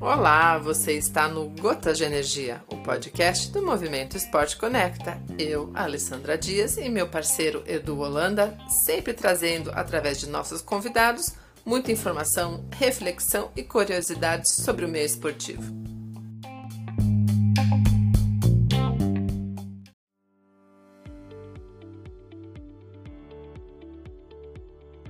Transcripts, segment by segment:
Olá, você está no Gotas de Energia, o podcast do Movimento Esporte Conecta. Eu, Alessandra Dias e meu parceiro Edu Holanda, sempre trazendo, através de nossos convidados, muita informação, reflexão e curiosidades sobre o meio esportivo.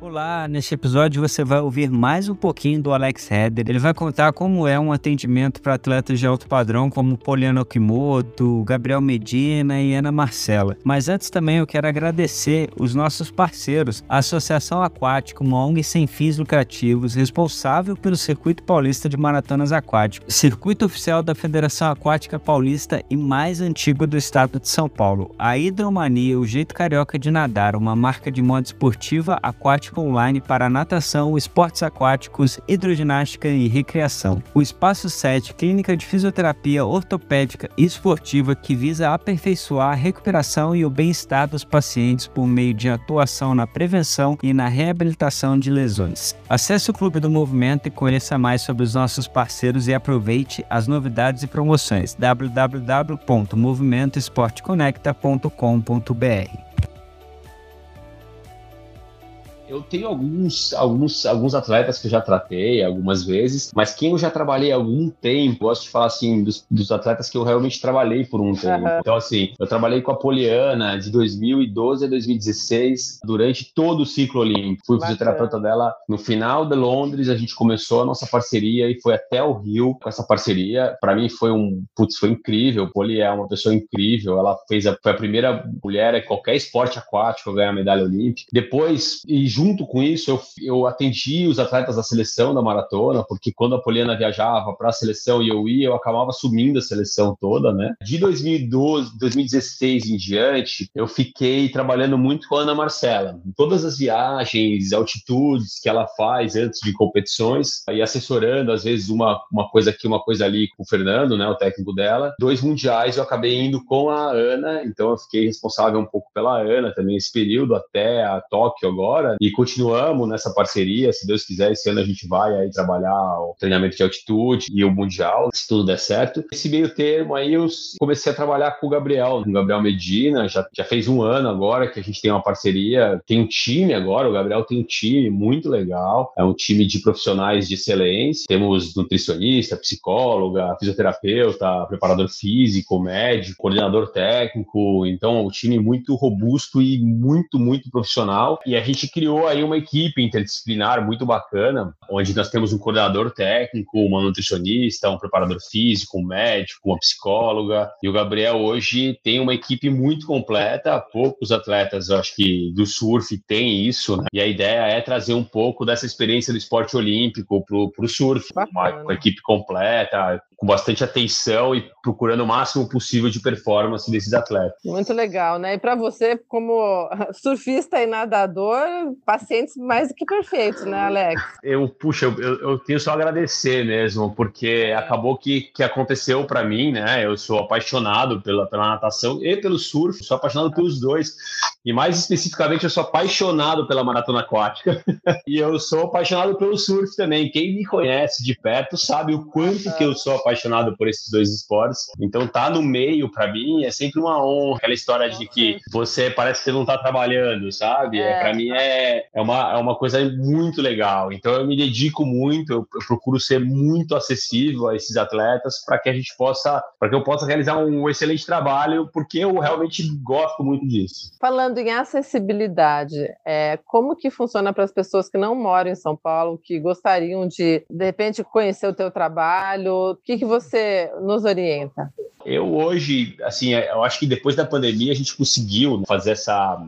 Olá, neste episódio você vai ouvir mais um pouquinho do Alex Heder. Ele vai contar como é um atendimento para atletas de alto padrão como Poliana Okimoto, Gabriel Medina e Ana Marcela. Mas antes também eu quero agradecer os nossos parceiros, a Associação Aquática, uma ONG sem fins lucrativos, responsável pelo Circuito Paulista de Maratonas Aquáticas, circuito oficial da Federação Aquática Paulista e mais antigo do estado de São Paulo. A Hidromania, o jeito carioca de nadar, uma marca de moda esportiva aquática online para natação, esportes aquáticos, hidroginástica e recreação. O Espaço 7, clínica de fisioterapia ortopédica e esportiva que visa aperfeiçoar a recuperação e o bem-estar dos pacientes por meio de atuação na prevenção e na reabilitação de lesões. Acesse o Clube do Movimento e conheça mais sobre os nossos parceiros e aproveite as novidades e promoções www.movimentoesporteconecta.com.br. Eu tenho alguns, alguns, alguns atletas que eu já tratei algumas vezes, mas quem eu já trabalhei há algum tempo, gosto de falar assim, dos, dos atletas que eu realmente trabalhei por um tempo. Uhum. Então, assim, eu trabalhei com a Poliana de 2012 a 2016, durante todo o ciclo olímpico. Fui Bacana. fisioterapeuta dela no final de Londres, a gente começou a nossa parceria e foi até o Rio com essa parceria. Para mim foi um, putz, foi incrível. Poli é uma pessoa incrível, ela fez a, foi a primeira mulher em qualquer esporte aquático a ganhar a medalha olímpica. Depois, e junto com isso, eu, eu atendi os atletas da seleção da maratona, porque quando a Poliana viajava para a seleção e eu ia, eu acabava sumindo a seleção toda, né? De 2012, 2016 em diante, eu fiquei trabalhando muito com a Ana Marcela. Todas as viagens, altitudes que ela faz antes de competições, e assessorando, às vezes, uma, uma coisa aqui, uma coisa ali com o Fernando, né, o técnico dela. Dois mundiais eu acabei indo com a Ana, então eu fiquei responsável um pouco pela Ana também esse período até a Tóquio agora, e continuamos nessa parceria. Se Deus quiser, esse ano a gente vai aí trabalhar o treinamento de altitude e o Mundial, se tudo der certo. Esse meio termo aí eu comecei a trabalhar com o Gabriel, com o Gabriel Medina, já, já fez um ano agora que a gente tem uma parceria, tem um time agora, o Gabriel tem um time muito legal, é um time de profissionais de excelência, temos nutricionista, psicóloga, fisioterapeuta, preparador físico, médico, coordenador técnico, então é um time muito robusto e muito, muito profissional, e a gente criou aí uma equipe interdisciplinar muito bacana, onde nós temos um coordenador técnico, uma nutricionista, um preparador físico, um médico, uma psicóloga. E o Gabriel hoje tem uma equipe muito completa. Poucos atletas, acho que do surf tem isso, né? E a ideia é trazer um pouco dessa experiência do esporte olímpico para o surf, uma, uma equipe completa, com bastante atenção e procurando o máximo possível de performance desses atletas. Muito legal, né? E para você, como surfista e nadador, pacientes mais do que perfeitos, né, Alex? Eu, puxa, eu, eu tenho só a agradecer mesmo, porque acabou que, que aconteceu para mim, né? Eu sou apaixonado pela, pela natação e pelo surf, sou apaixonado pelos dois. E mais especificamente, eu sou apaixonado pela maratona aquática e eu sou apaixonado pelo surf também. Quem me conhece de perto sabe o quanto que eu sou apaixonado por esses dois esportes. Então, tá no meio, para mim, é sempre uma honra. Aquela história de que você parece que você não tá trabalhando, sabe? É, para mim é, é, uma, é uma coisa muito legal. Então, eu me dedico muito, eu, eu procuro ser muito acessível a esses atletas para que a gente possa, para que eu possa realizar um excelente trabalho, porque eu realmente gosto muito disso. Falando falando em acessibilidade, é, como que funciona para as pessoas que não moram em São Paulo, que gostariam de, de repente, conhecer o teu trabalho? O que, que você nos orienta? Eu hoje, assim, eu acho que depois da pandemia a gente conseguiu fazer essa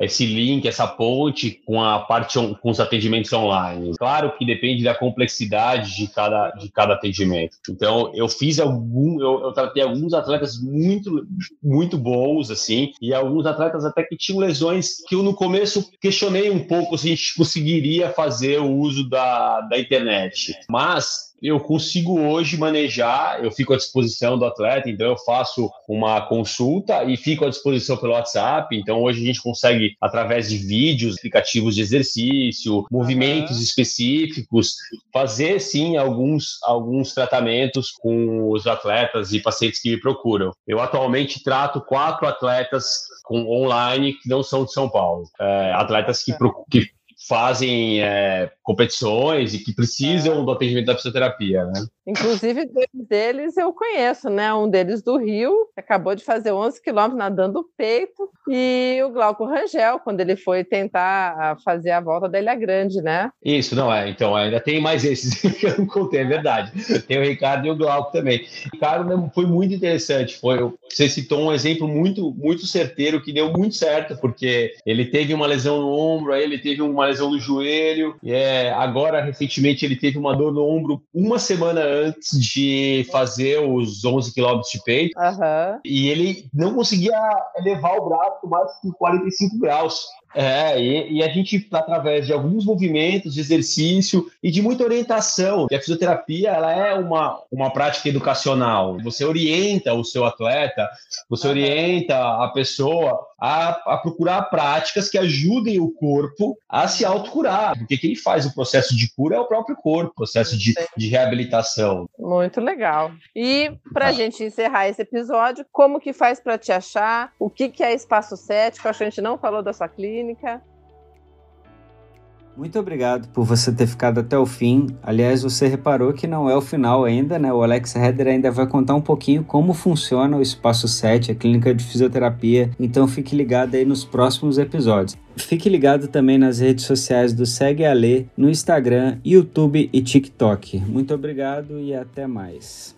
esse link, essa ponte com a parte com os atendimentos online. Claro que depende da complexidade de cada, de cada atendimento. Então, eu fiz algum, eu, eu tratei alguns atletas muito, muito bons, assim, e alguns atletas até que tinham lesões que eu no começo questionei um pouco se a gente conseguiria fazer o uso da, da internet. Mas eu consigo hoje manejar, eu fico à disposição do atleta, então eu faço uma consulta e fico à disposição pelo WhatsApp. Então hoje a gente consegue, através de vídeos, aplicativos de exercício, movimentos específicos, fazer sim alguns, alguns tratamentos com os atletas e pacientes que me procuram. Eu atualmente trato quatro atletas com online que não são de São Paulo. É, atletas que, que fazem é, competições e que precisam é. do atendimento da fisioterapia, né? Inclusive, dois deles eu conheço, né? Um deles do Rio, acabou de fazer 11 quilômetros nadando peito, e o Glauco Rangel, quando ele foi tentar fazer a volta da Ilha Grande, né? Isso, não é. Então, ainda tem mais esses que eu não contei, é verdade. Tem o Ricardo e o Glauco também. O Ricardo foi muito interessante. Foi, você citou um exemplo muito, muito certeiro que deu muito certo, porque ele teve uma lesão no ombro, aí ele teve uma lesão no joelho, e é, agora, recentemente, ele teve uma dor no ombro uma semana antes de fazer os 11 quilômetros de peito. Uhum. E ele não conseguia elevar o braço mais que 45 graus. É, e, e, a gente, através de alguns movimentos de exercício e de muita orientação, a fisioterapia ela é uma, uma prática educacional. Você orienta o seu atleta, você orienta a pessoa a, a procurar práticas que ajudem o corpo a se autocurar, porque quem faz o processo de cura é o próprio corpo, processo de, de reabilitação. Muito legal. E para a ah. gente encerrar esse episódio, como que faz para te achar? O que, que é Espaço Cético? Acho que a gente não falou da sua clínica clínica. Muito obrigado por você ter ficado até o fim. Aliás, você reparou que não é o final ainda, né? O Alex Heder ainda vai contar um pouquinho como funciona o Espaço 7, a clínica de fisioterapia. Então fique ligado aí nos próximos episódios. Fique ligado também nas redes sociais do Segue a Lê, no Instagram, YouTube e TikTok. Muito obrigado e até mais.